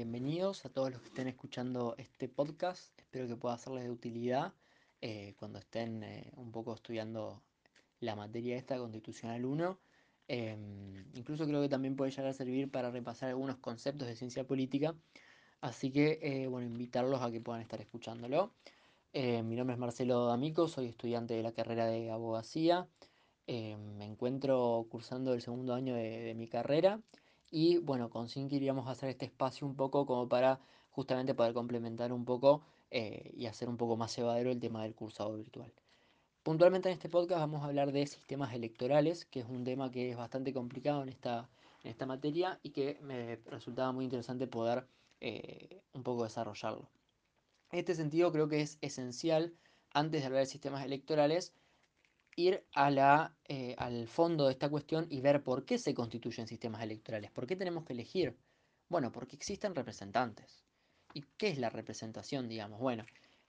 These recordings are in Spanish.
bienvenidos a todos los que estén escuchando este podcast. Espero que pueda serles de utilidad eh, cuando estén eh, un poco estudiando la materia esta, Constitucional 1. Em, incluso creo que también puede llegar a servir para repasar algunos conceptos de ciencia política. Así que, eh, bueno, invitarlos a que puedan estar escuchándolo. mi nombre es Marcelo D'Amico, soy estudiante de la carrera de abogacía. me encuentro cursando el segundo año de mi carrera y bueno, con Sin queríamos hacer este espacio un poco como para justamente poder complementar un poco eh, y hacer un poco más llevadero el tema del cursado virtual. Puntualmente en este podcast vamos a hablar de sistemas electorales, que es un tema que es bastante complicado en esta, en esta materia y que me resultaba muy interesante poder eh, un poco desarrollarlo. En este sentido creo que es esencial, antes de hablar de sistemas electorales, ir eh, al fondo de esta cuestión y ver por qué se constituyen sistemas electorales, por qué tenemos que elegir. Bueno, porque existen representantes. ¿Y qué es la representación, digamos? Bueno,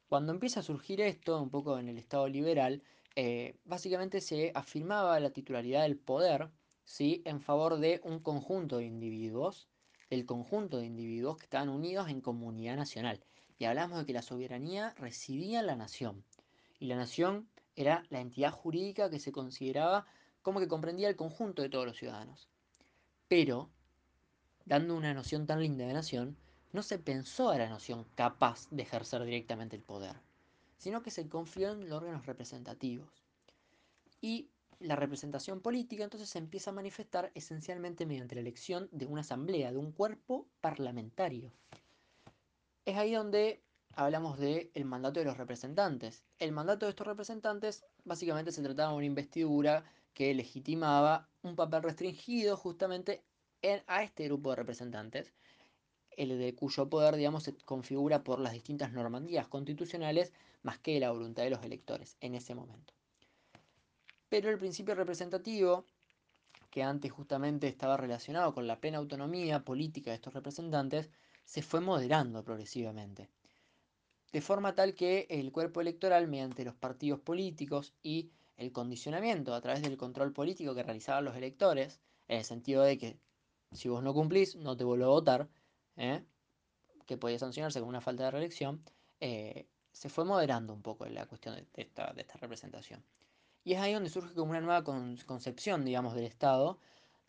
cuando empieza a surgir esto, un poco en el Estado liberal, eh, básicamente se afirmaba la titularidad del poder ¿sí? en favor de un conjunto de individuos, el conjunto de individuos que estaban unidos en comunidad nacional. Y hablamos de que la soberanía residía en la nación. Y la nación era la entidad jurídica que se consideraba como que comprendía el conjunto de todos los ciudadanos. Pero, dando una noción tan linda de nación, no se pensó a la noción capaz de ejercer directamente el poder, sino que se confió en los órganos representativos. Y la representación política entonces se empieza a manifestar esencialmente mediante la elección de una asamblea, de un cuerpo parlamentario. Es ahí donde hablamos del el mandato de los representantes. El mandato de estos representantes básicamente se trataba de una investidura que legitimaba un papel restringido justamente en, a este grupo de representantes, el de cuyo poder, digamos, se configura por las distintas normativas constitucionales más que la voluntad de los electores en ese momento. Pero el principio representativo, que antes justamente estaba relacionado con la plena autonomía política de estos representantes, se fue moderando progresivamente de forma tal que el cuerpo electoral, mediante los partidos políticos y el condicionamiento a través del control político que realizaban los electores, en el sentido de que si vos no cumplís, no te vuelvo a votar, ¿eh? que podía sancionarse con una falta de reelección, eh, se fue moderando un poco la cuestión de esta, representación. Y es ahí donde surge como una nueva concepción, digamos, del Estado,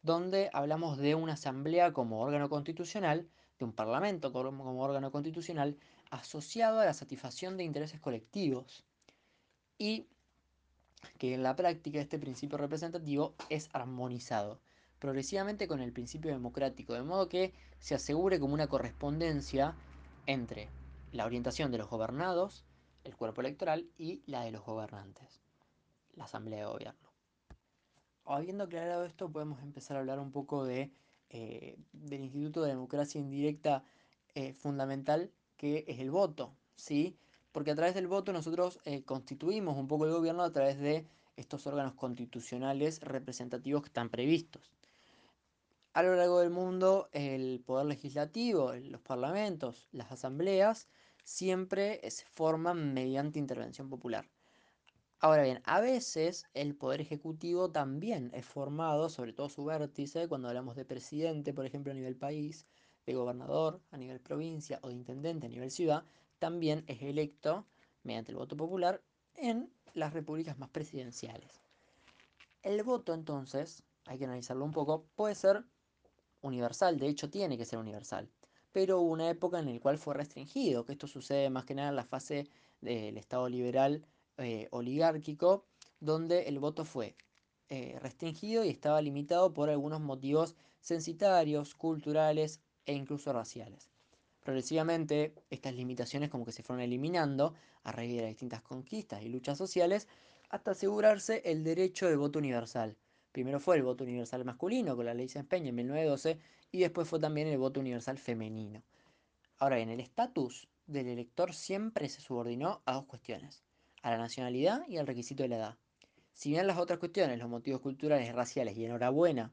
donde hablamos de una asamblea como órgano constitucional, de un parlamento como órgano constitucional, asociado a la satisfacción de intereses colectivos y que en la práctica este principio representativo es armonizado progresivamente con el principio democrático, de modo que se asegure como una correspondencia entre la orientación de los gobernados, el cuerpo electoral y la de los gobernantes, la asamblea de gobierno. Habiendo aclarado esto, podemos empezar a hablar un poco de, eh, del Instituto de Democracia Indirecta eh, fundamental que es el voto, ¿sí? Porque a través del voto nosotros eh, constituimos un poco el gobierno a través de estos órganos constitucionales representativos que están previstos. A lo largo del mundo, el poder legislativo, los parlamentos, las asambleas, siempre se forman mediante intervención popular. Ahora bien, a veces el poder ejecutivo también es formado, sobre todo su vértice, cuando hablamos de presidente, por ejemplo, a nivel país, de gobernador a nivel provincia o de intendente a nivel ciudad, también es electo mediante el voto popular en las repúblicas más presidenciales. El voto entonces, hay que analizarlo un poco, puede ser universal, de hecho tiene que ser universal, pero hubo una época en la cual fue restringido, que esto sucede más que nada en la fase del Estado liberal eh, oligárquico, donde el voto fue eh, restringido y estaba limitado por algunos motivos censitarios, culturales e incluso raciales. Progresivamente, estas limitaciones como que se fueron eliminando a raíz de las distintas conquistas y luchas sociales hasta asegurarse el derecho de voto universal. Primero fue el voto universal masculino con la ley Peña en 1912 y después fue también el voto universal femenino. Ahora bien, el estatus del elector siempre se subordinó a dos cuestiones, a la nacionalidad y al requisito de la edad. Si bien las otras cuestiones, los motivos culturales raciales, y enhorabuena,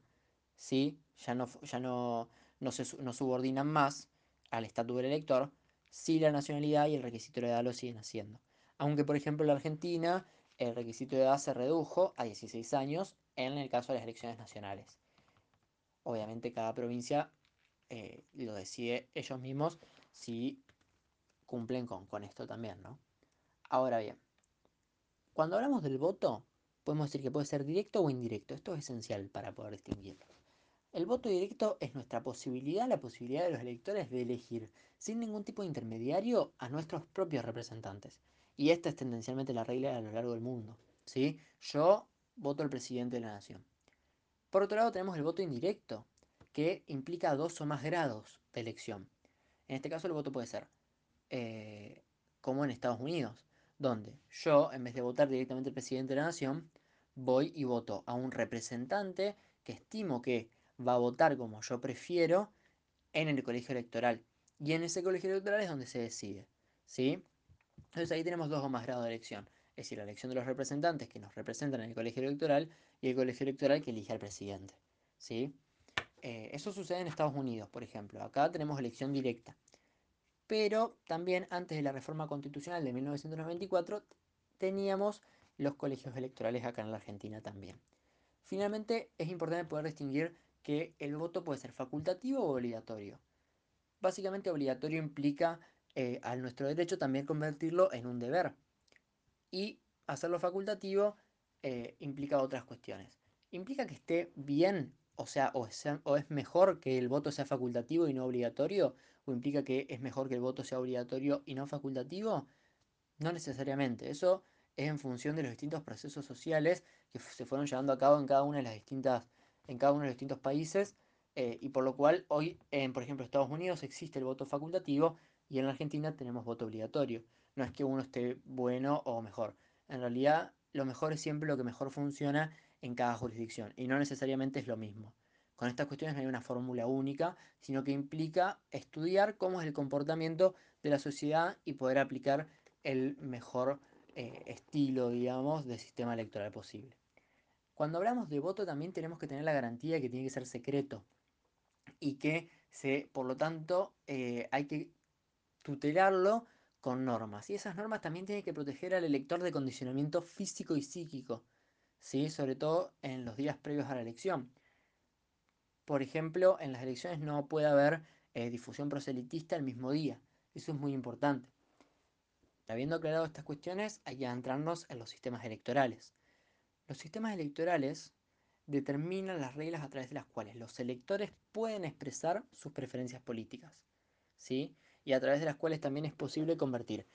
¿sí? ya, no, ya no, no se no subordinan más al estatus del elector, si la nacionalidad y el requisito de edad lo siguen haciendo. Aunque, por ejemplo, en la Argentina el requisito de edad se redujo a 16 años en el caso de las elecciones nacionales. Obviamente cada provincia eh, lo decide ellos mismos si cumplen con, con esto también, ¿no? Ahora bien, cuando hablamos del voto, podemos decir que puede ser directo o indirecto. Esto es esencial para poder distinguirlo. El voto directo es nuestra posibilidad, la posibilidad de los electores de elegir sin ningún tipo de intermediario a nuestros propios representantes. Y esta es tendencialmente la regla a lo largo del mundo. ¿sí? Yo voto al presidente de la nación. Por otro lado tenemos el voto indirecto, que implica dos o más grados de elección. En este caso el voto puede ser eh, como en Estados Unidos, donde yo, en vez de votar directamente al presidente de la nación, voy y voto a un representante que estimo que va a votar como yo prefiero en el colegio electoral. Y en ese colegio electoral es donde se decide. ¿sí? Entonces ahí tenemos dos o más grados de elección. Es decir, la elección de los representantes que nos representan en el colegio electoral y el colegio electoral que elige al presidente. ¿sí? Eh, eso sucede en Estados Unidos, por ejemplo. Acá tenemos elección directa. Pero también antes de la reforma constitucional de 1994 teníamos los colegios electorales acá en la Argentina también. Finalmente es importante poder distinguir que el voto puede ser facultativo o obligatorio. Básicamente obligatorio implica eh, a nuestro derecho también convertirlo en un deber. Y hacerlo facultativo eh, implica otras cuestiones. Implica que esté bien, o sea, o o es mejor que el voto sea facultativo y no obligatorio, o implica que es mejor que el voto sea obligatorio y no facultativo. No necesariamente. Eso es en función de los distintos procesos sociales que se fueron llevando a cabo en cada una de las distintas en cada uno de los distintos países eh, y por lo cual hoy, en, por ejemplo, Estados Unidos existe el voto facultativo y en la Argentina tenemos voto obligatorio. No es que uno esté bueno o mejor. En realidad, lo mejor es siempre lo que mejor funciona en cada jurisdicción y no necesariamente es lo mismo. Con estas cuestiones no hay una fórmula única, sino que implica estudiar cómo es el comportamiento de la sociedad y poder aplicar el mejor eh, estilo, digamos, de sistema electoral posible. Cuando hablamos de voto también tenemos que tener la garantía de que tiene que ser secreto y que se, por lo tanto eh, hay que tutelarlo con normas. Y esas normas también tienen que proteger al elector de condicionamiento físico y psíquico, ¿sí? sobre todo en los días previos a la elección. Por ejemplo, en las elecciones no puede haber eh, difusión proselitista el mismo día. Eso es muy importante. Habiendo aclarado estas cuestiones, hay que adentrarnos en los sistemas electorales. Los sistemas electorales determinan las reglas a través de las cuales los electores pueden expresar sus preferencias políticas, ¿sí? Y a través de las cuales también es posible convertir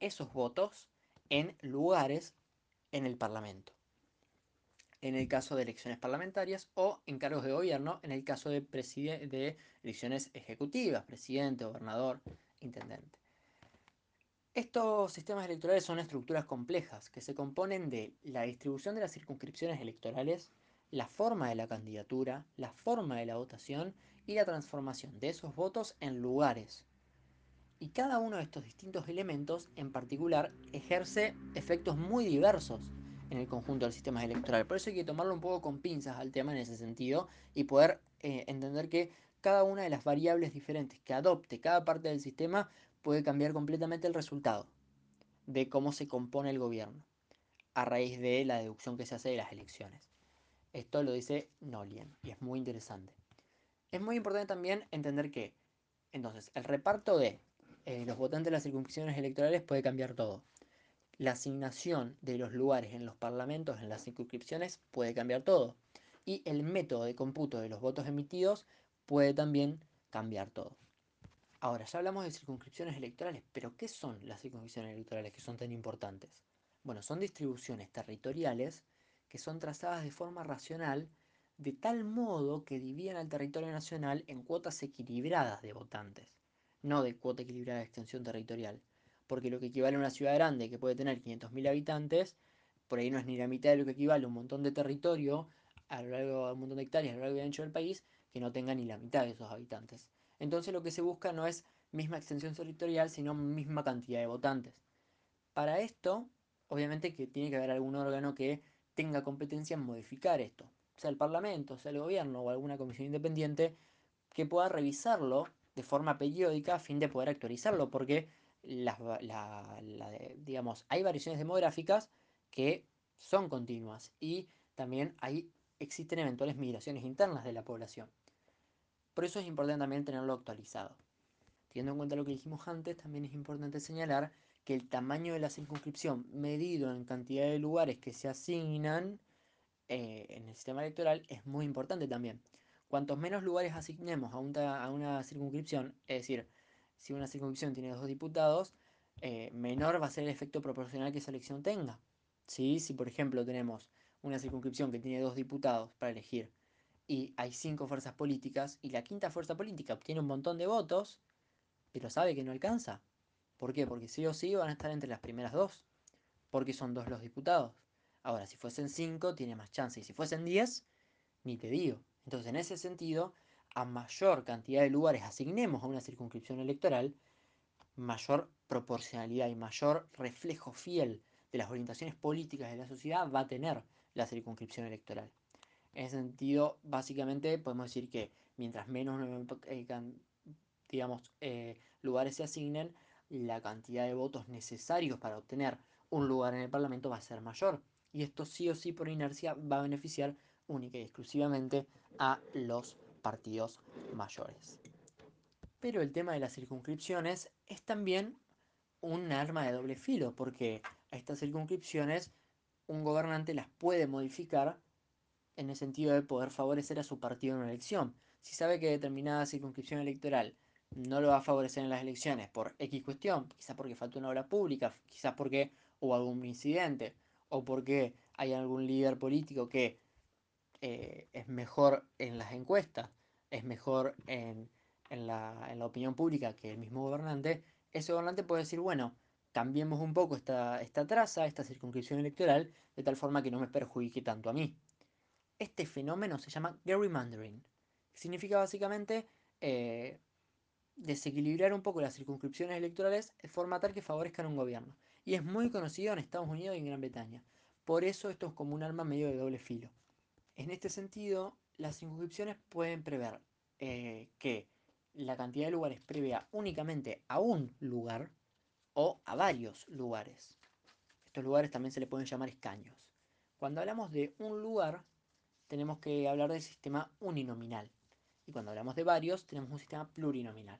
esos votos en lugares en el Parlamento. En el caso de elecciones parlamentarias o en cargos de gobierno, en el caso de, de elecciones ejecutivas, presidente, gobernador, intendente. Estos sistemas electorales son estructuras complejas que se componen de la distribución de las circunscripciones electorales, la forma de la candidatura, la forma de la votación y la transformación de esos votos en lugares. Y cada uno de estos distintos elementos en particular ejerce efectos muy diversos en el conjunto del sistema electoral. Por eso hay que tomarlo un poco con pinzas al tema en ese sentido y poder eh, entender que cada una de las variables diferentes que adopte cada parte del sistema puede cambiar completamente el resultado de cómo se compone el gobierno a raíz de la deducción que se hace de las elecciones. Esto lo dice Nolien y es muy interesante. Es muy importante también entender que, entonces, el reparto de eh, los votantes de las circunscripciones electorales puede cambiar todo. La asignación de los lugares en los parlamentos, en las circunscripciones, puede cambiar todo. Y el método de cómputo de los votos emitidos puede también cambiar todo. Ahora, ya hablamos de circunscripciones electorales, pero ¿qué son las circunscripciones electorales que son tan importantes? Bueno, son distribuciones territoriales que son trazadas de forma racional de tal modo que dividen al territorio nacional en cuotas equilibradas de votantes, no de cuota equilibrada de extensión territorial, porque lo que equivale a una ciudad grande que puede tener 500.000 habitantes, por ahí no es ni la mitad de lo que equivale a un montón de territorio a lo largo de un montón de hectáreas a lo largo y ancho del país que no tenga ni la mitad de esos habitantes. Entonces lo que se busca no es misma extensión territorial, sino misma cantidad de votantes. Para esto, obviamente que tiene que haber algún órgano que tenga competencia en modificar esto, sea el Parlamento, sea el gobierno o alguna comisión independiente que pueda revisarlo de forma periódica a fin de poder actualizarlo, porque digamos, hay variaciones demográficas que son continuas y también existen eventuales migraciones internas de la población. Por eso es importante también tenerlo actualizado. Teniendo en cuenta lo que dijimos antes, también es importante señalar que el tamaño de la circunscripción medido en cantidad de lugares que se asignan eh, en el sistema electoral es muy importante también. Cuantos menos lugares asignemos a una, circunscripción, es decir, si una circunscripción tiene dos diputados, eh, menor va a ser el efecto proporcional que esa elección tenga. ¿Sí? Si por ejemplo tenemos una circunscripción que tiene dos diputados para elegir y hay cinco fuerzas políticas y la quinta fuerza política obtiene un montón de votos, pero sabe que no alcanza. ¿Por qué? Porque sí o sí van a estar entre las primeras dos, porque son dos los diputados. Ahora, si fuesen cinco, tiene más chance, y si fuesen diez, ni te digo. Entonces, en ese sentido, a mayor cantidad de lugares asignemos a una circunscripción electoral, mayor proporcionalidad y mayor reflejo fiel de las orientaciones políticas de la sociedad va a tener la circunscripción electoral. En ese sentido, básicamente podemos decir que mientras menos eh, digamos, eh, lugares se asignen, la cantidad de votos necesarios para obtener un lugar en el Parlamento va a ser mayor. Y esto sí o sí por inercia va a beneficiar única y exclusivamente a los partidos mayores. Pero el tema de las circunscripciones es también un arma de doble filo, porque a estas circunscripciones un gobernante las puede modificar en el sentido de poder favorecer a su partido en una elección. Si sabe que determinada circunscripción electoral no lo va a favorecer en las elecciones por X cuestión, quizás porque faltó una obra pública, quizás porque hubo algún incidente, o porque hay algún líder político que eh, es mejor en las encuestas, es mejor en, en, la, en, la, opinión pública que el mismo gobernante, ese gobernante puede decir, bueno, cambiemos un poco esta, esta traza, esta circunscripción electoral, de tal forma que no me perjudique tanto a mí. Este fenómeno se llama gerrymandering, significa básicamente eh, desequilibrar un poco las circunscripciones electorales de forma tal que favorezcan un gobierno. Y es muy conocido en Estados Unidos y en Gran Bretaña. Por eso esto es como un arma medio de doble filo. En este sentido, las circunscripciones pueden prever eh, que la cantidad de lugares prevea únicamente a un lugar o a varios lugares. Estos lugares también se le pueden llamar escaños. Cuando hablamos de un lugar, tenemos que hablar del sistema uninominal. Y cuando hablamos de varios, tenemos un sistema plurinominal.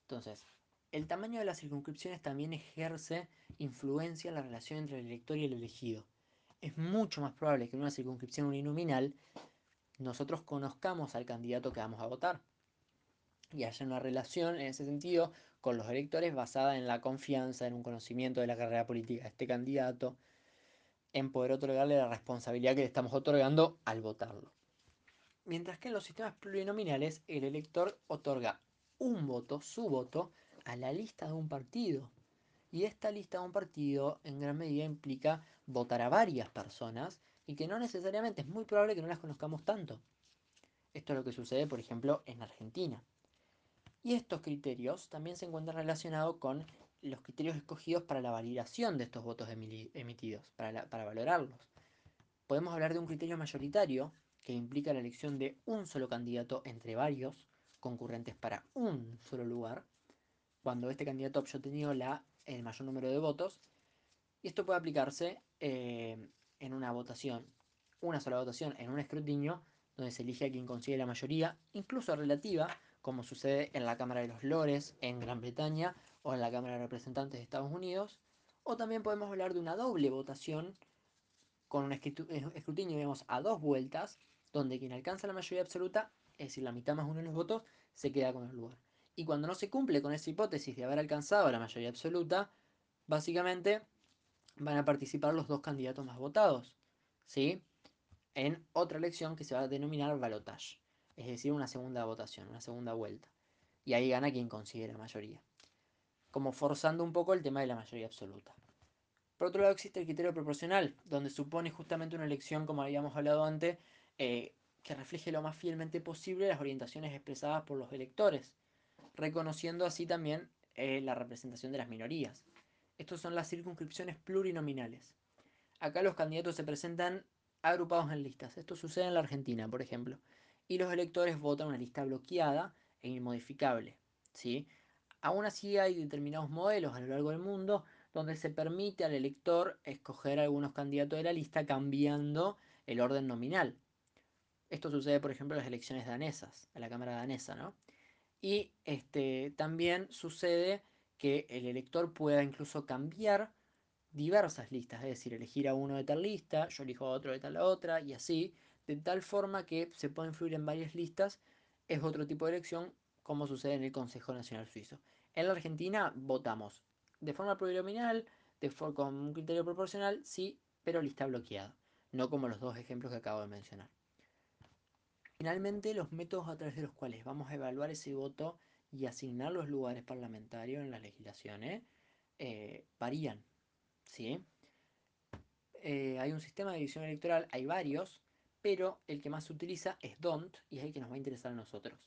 Entonces, el tamaño de las circunscripciones también ejerce influencia en la relación entre el elector y el elegido. Es mucho más probable que en una circunscripción uninominal nosotros conozcamos al candidato que vamos a votar y haya una relación en ese sentido con los electores basada en la confianza, en un conocimiento de la carrera política de este candidato, en poder otorgarle la responsabilidad que le estamos otorgando al votarlo. Mientras que en los sistemas plurinominales el elector otorga un voto, su voto, a la lista de un partido. Y esta lista de un partido en gran medida implica votar a varias personas y que no necesariamente es muy probable que no las conozcamos tanto. Esto es lo que sucede, por ejemplo, en Argentina. Y estos criterios también se encuentran relacionados con los criterios escogidos para la validación de estos votos emitidos, para, para valorarlos. Podemos hablar de un criterio mayoritario, que implica la elección de un solo candidato entre varios concurrentes para un solo lugar, cuando este candidato haya obtenido la, el mayor número de votos. Y esto puede aplicarse eh, en una votación, una sola votación, en un escrutinio, donde se elige a quien consigue la mayoría, incluso relativa, como sucede en la Cámara de los Lores en Gran Bretaña o en la Cámara de Representantes de Estados Unidos. O también podemos hablar de una doble votación con un escrutinio, digamos, a dos vueltas, donde quien alcanza la mayoría absoluta, es decir, la mitad más uno de los votos, se queda con el lugar. Y cuando no se cumple con esa hipótesis de haber alcanzado la mayoría absoluta, básicamente van a participar los dos candidatos más votados, ¿sí? En otra elección que se va a denominar balotage, es decir, una segunda votación, una segunda vuelta. Y ahí gana quien consigue la mayoría. Como forzando un poco el tema de la mayoría absoluta. Por otro lado existe el criterio proporcional, donde supone justamente una elección, como habíamos hablado antes, eh, que refleje lo más fielmente posible las orientaciones expresadas por los electores, reconociendo así también eh, la representación de las minorías. Estos son las circunscripciones plurinominales. Acá los candidatos se presentan agrupados en listas. Esto sucede en la Argentina, por ejemplo. Y los electores votan una lista bloqueada e inmodificable. ¿sí? Aún así hay determinados modelos a lo largo del mundo donde se permite al elector escoger algunos candidatos de la lista cambiando el orden nominal. Esto sucede, por ejemplo, en las elecciones danesas, a la Cámara danesa, ¿no? Y este, también sucede que el elector pueda incluso cambiar diversas listas, es decir, elegir a uno de tal lista, yo elijo a otro de tal otra, y así, de tal forma que se puede influir en varias listas, es otro tipo de elección, como sucede en el Consejo Nacional Suizo. En la Argentina votamos de forma plurinominal, con un criterio proporcional, sí, pero lista bloqueada, no como los dos ejemplos que acabo de mencionar. Finalmente, los métodos a través de los cuales vamos a evaluar ese voto y asignar los lugares parlamentarios en las legislaciones eh, varían. ¿sí? Eh, hay un sistema de división electoral, hay varios, pero el que más se utiliza es DONT y es el que nos va a interesar a nosotros.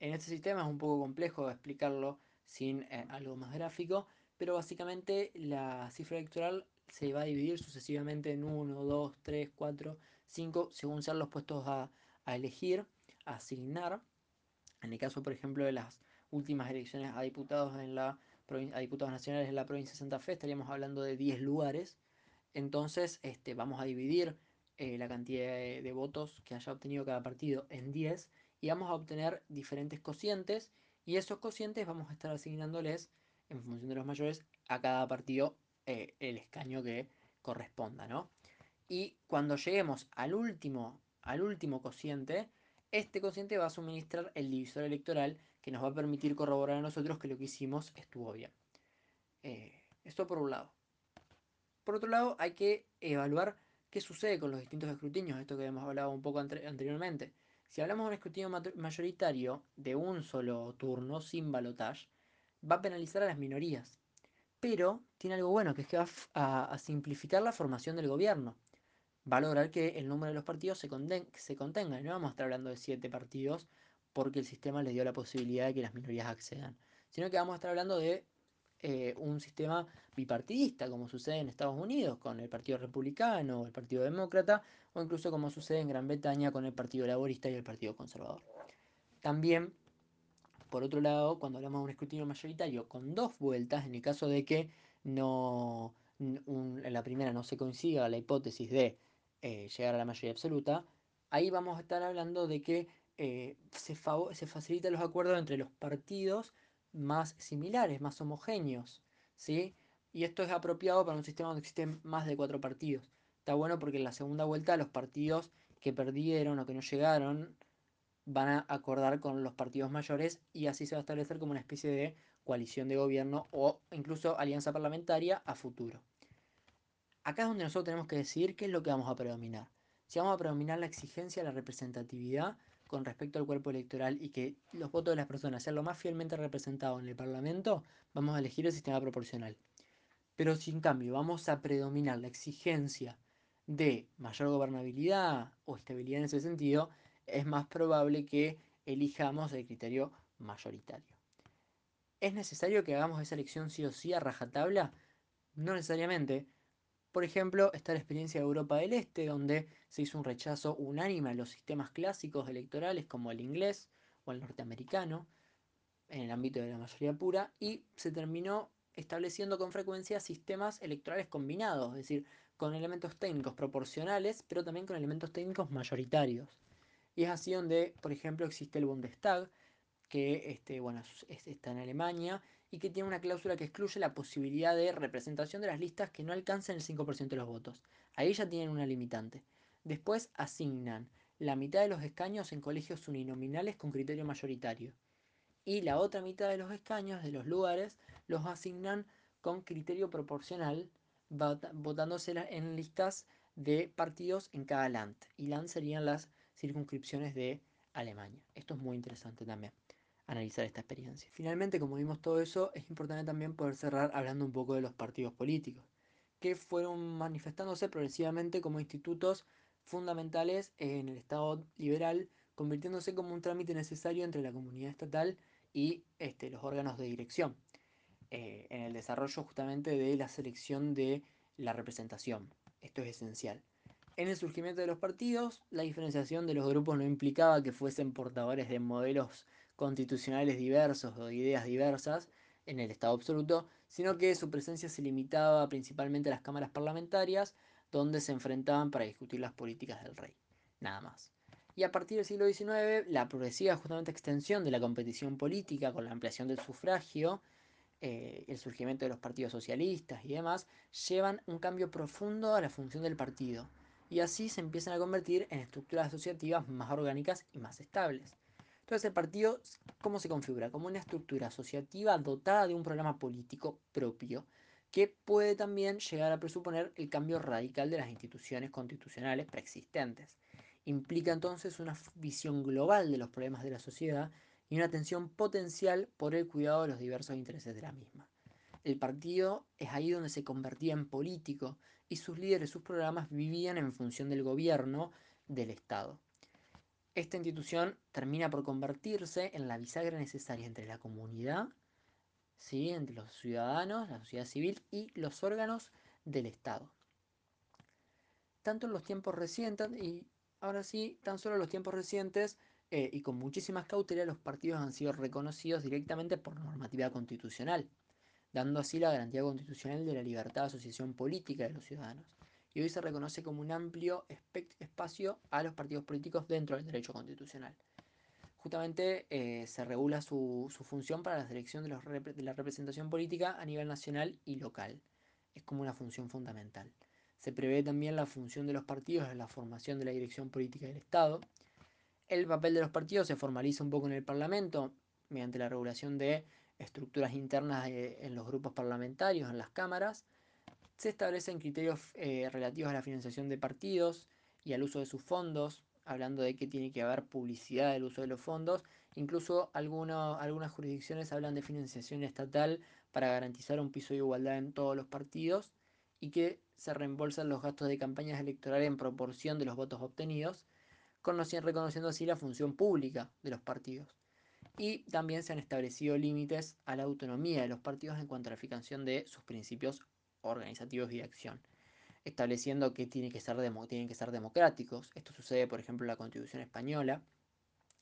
En este sistema es un poco complejo explicarlo sin eh, algo más gráfico, pero básicamente la cifra electoral se va a dividir sucesivamente en 1, 2, 3, 4, 5, según sean los puestos a, a elegir, a asignar. En el caso, por ejemplo, de las últimas elecciones a diputados, en la, a diputados nacionales en la provincia de Santa Fe, estaríamos hablando de 10 lugares. Entonces, este, vamos a dividir eh, la cantidad de, de, votos que haya obtenido cada partido en 10 y vamos a obtener diferentes cocientes y esos cocientes vamos a estar asignándoles en función de los mayores a cada partido eh, el escaño que corresponda, ¿no? Y cuando lleguemos al último al último cociente, este cociente va a suministrar el divisor electoral que nos va a permitir corroborar a nosotros que lo que hicimos estuvo bien. Eh, esto por un lado. Por otro lado, hay que evaluar qué sucede con los distintos escrutinios, esto que hemos hablado un poco anteriormente. Si hablamos de un escrutinio mayoritario de un solo turno, sin balotage, va a penalizar a las minorías. Pero tiene algo bueno, que es que va a, simplificar la formación del gobierno va a lograr que el número de los partidos se, se contenga. No vamos a estar hablando de siete partidos porque el sistema les dio la posibilidad de que las minorías accedan, sino que vamos a estar hablando de eh, un sistema bipartidista, como sucede en Estados Unidos con el Partido Republicano o el Partido Demócrata, o incluso como sucede en Gran Bretaña con el Partido Laborista y el Partido Conservador. También, por otro lado, cuando hablamos de un escrutinio mayoritario con dos vueltas, en el caso de que no, en la primera no se consiga la hipótesis de eh, llegar a la mayoría absoluta, ahí vamos a estar hablando de que eh, se, se facilitan los acuerdos entre los partidos más similares, más homogéneos, ¿sí? Y esto es apropiado para un sistema donde existen más de cuatro partidos. Está bueno porque en la segunda vuelta los partidos que perdieron o que no llegaron van a acordar con los partidos mayores y así se va a establecer como una especie de coalición de gobierno o incluso alianza parlamentaria a futuro. Acá es donde nosotros tenemos que decidir qué es lo que vamos a predominar. Si vamos a predominar la exigencia, la representatividad con respecto al cuerpo electoral y que los votos de las personas sean lo más fielmente representados en el Parlamento, vamos a elegir el sistema proporcional. Pero si en cambio vamos a predominar la exigencia de mayor gobernabilidad o estabilidad en ese sentido, es más probable que elijamos el criterio mayoritario. ¿Es necesario que hagamos esa elección sí o sí a rajatabla? No necesariamente, por ejemplo, está la experiencia de Europa del Este, donde se hizo un rechazo unánime a los sistemas clásicos electorales como el inglés o el norteamericano, en el ámbito de la mayoría pura, y se terminó estableciendo con frecuencia sistemas electorales combinados, es decir, con elementos técnicos proporcionales, pero también con elementos técnicos mayoritarios. Y es así donde, por ejemplo, existe el Bundestag, que este, bueno, está en Alemania y que tiene una cláusula que excluye la posibilidad de representación de las listas que no alcancen el 5% de los votos. Ahí ya tienen una limitante. Después asignan la mitad de los escaños en colegios uninominales con criterio mayoritario. Y la otra mitad de los escaños de los lugares los asignan con criterio proporcional, votándose en listas de partidos en cada land. Y land serían las circunscripciones de Alemania. Esto es muy interesante también analizar esta experiencia. Finalmente, como vimos todo eso, es importante también poder cerrar hablando un poco de los partidos políticos, que fueron manifestándose progresivamente como institutos fundamentales en el Estado liberal, convirtiéndose como un trámite necesario entre la comunidad estatal y este, los órganos de dirección, eh, en el desarrollo justamente de la selección de la representación. Esto es esencial. En el surgimiento de los partidos, la diferenciación de los grupos no implicaba que fuesen portadores de modelos constitucionales diversos o de ideas diversas en el Estado absoluto, sino que su presencia se limitaba principalmente a las cámaras parlamentarias, donde se enfrentaban para discutir las políticas del rey. Nada más. Y a partir del siglo XIX, la progresiva justamente extensión de la competición política con la ampliación del sufragio, eh, el surgimiento de los partidos socialistas y demás, llevan un cambio profundo a la función del partido. Y así se empiezan a convertir en estructuras asociativas más orgánicas y más estables. Entonces el partido, ¿cómo se configura? Como una estructura asociativa dotada de un programa político propio, que puede también llegar a presuponer el cambio radical de las instituciones constitucionales preexistentes. Implica entonces una visión global de los problemas de la sociedad y una atención potencial por el cuidado de los diversos intereses de la misma. El partido es ahí donde se convertía en político y sus líderes, sus programas vivían en función del gobierno del Estado. Esta institución termina por convertirse en la bisagra necesaria entre la comunidad, entre los ciudadanos, la sociedad civil y los órganos del Estado. Tanto en los tiempos recientes, y ahora sí, tan solo en los tiempos recientes, eh, y con muchísimas cautelas, los partidos han sido reconocidos directamente por normativa constitucional, dando así la garantía constitucional de la libertad de asociación política de los ciudadanos. Y hoy se reconoce como un amplio espacio a los partidos políticos dentro del derecho constitucional. Justamente eh, se regula su, función para la selección de, la representación política a nivel nacional y local. Es como una función fundamental. Se prevé también la función de los partidos en la formación de la dirección política del Estado, el papel de los partidos se formaliza un poco en el Parlamento mediante la regulación de estructuras internas en los grupos parlamentarios, en las cámaras. Se establecen criterios eh, relativos a la financiación de partidos y al uso de sus fondos, hablando de que tiene que haber publicidad del uso de los fondos. Incluso algunas jurisdicciones hablan de financiación estatal para garantizar un piso de igualdad en todos los partidos y que se reembolsan los gastos de campañas electorales en proporción de los votos obtenidos reconociendo así la función pública de los partidos. Y también se han establecido límites a la autonomía de los partidos en cuanto a la fijación de sus principios organizativos y de acción, estableciendo que, tienen que, ser tienen que ser democráticos. Esto sucede, por ejemplo, en la Constitución española,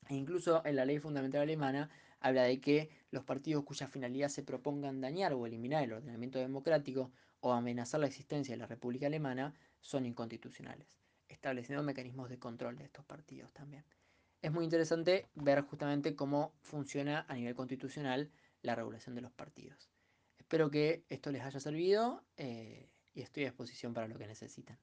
e incluso en la ley fundamental alemana habla de que los partidos cuya finalidad se propongan dañar o eliminar el ordenamiento democrático o amenazar la existencia de la República Alemana son inconstitucionales estableciendo mecanismos de control de estos partidos también. Es muy interesante ver justamente cómo funciona a nivel constitucional la regulación de los partidos. Espero que esto les haya servido eh, y estoy a disposición para lo que necesiten.